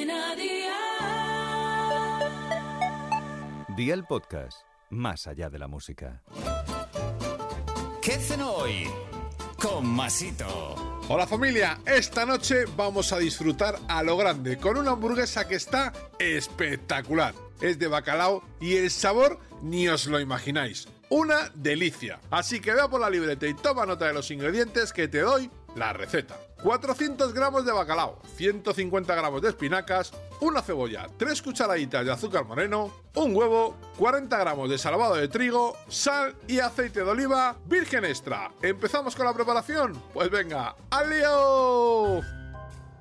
Cadena Dial. Día el podcast, más allá de la música. ¿Qué cenó hoy? Con Masito. Hola familia, esta noche vamos a disfrutar a lo grande con una hamburguesa que está espectacular. Es de bacalao y el sabor ni os lo imagináis. Una delicia. Así que vea por la libreta y toma nota de los ingredientes que te doy la receta. 400 gramos de bacalao, 150 gramos de espinacas, una cebolla, 3 cucharaditas de azúcar moreno, un huevo, 40 gramos de salvado de trigo, sal y aceite de oliva virgen extra. ¿Empezamos con la preparación? Pues venga, ¡al!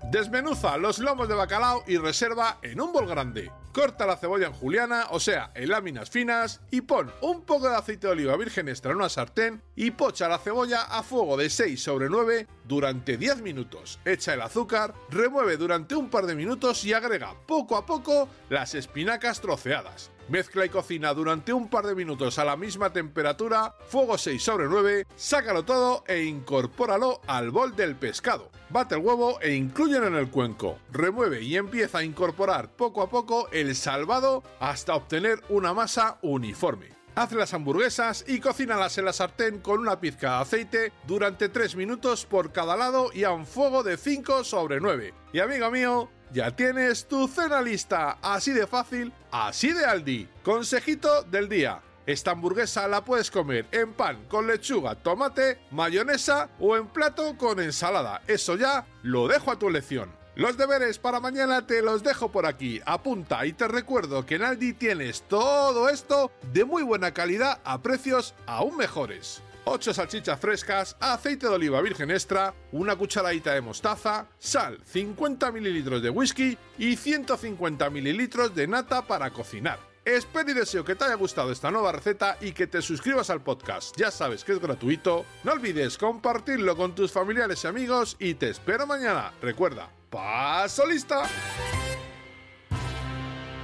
Desmenuza los lomos de bacalao y reserva en un bol grande. Corta la cebolla en juliana, o sea, en láminas finas, y pon un poco de aceite de oliva virgen extra en una sartén y pocha la cebolla a fuego de 6 sobre 9 durante 10 minutos. Echa el azúcar, remueve durante un par de minutos y agrega poco a poco las espinacas troceadas. Mezcla y cocina durante un par de minutos a la misma temperatura, fuego 6 sobre 9, sácalo todo e incorpóralo al bol del pescado. Bate el huevo e inclúyelo en el cuenco. Remueve y empieza a incorporar poco a poco el salvado hasta obtener una masa uniforme. Haz las hamburguesas y cocínalas en la sartén con una pizca de aceite durante 3 minutos por cada lado y a un fuego de 5 sobre 9. Y amigo mío, ya tienes tu cena lista, así de fácil, así de Aldi. Consejito del día. Esta hamburguesa la puedes comer en pan con lechuga, tomate, mayonesa o en plato con ensalada. Eso ya lo dejo a tu elección. Los deberes para mañana te los dejo por aquí. Apunta y te recuerdo que en Aldi tienes todo esto de muy buena calidad a precios aún mejores. 8 salchichas frescas, aceite de oliva virgen extra, una cucharadita de mostaza, sal, 50 mililitros de whisky y 150 mililitros de nata para cocinar. Espero y deseo que te haya gustado esta nueva receta y que te suscribas al podcast. Ya sabes que es gratuito. No olvides compartirlo con tus familiares y amigos y te espero mañana. Recuerda, paso lista.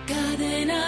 Cadena.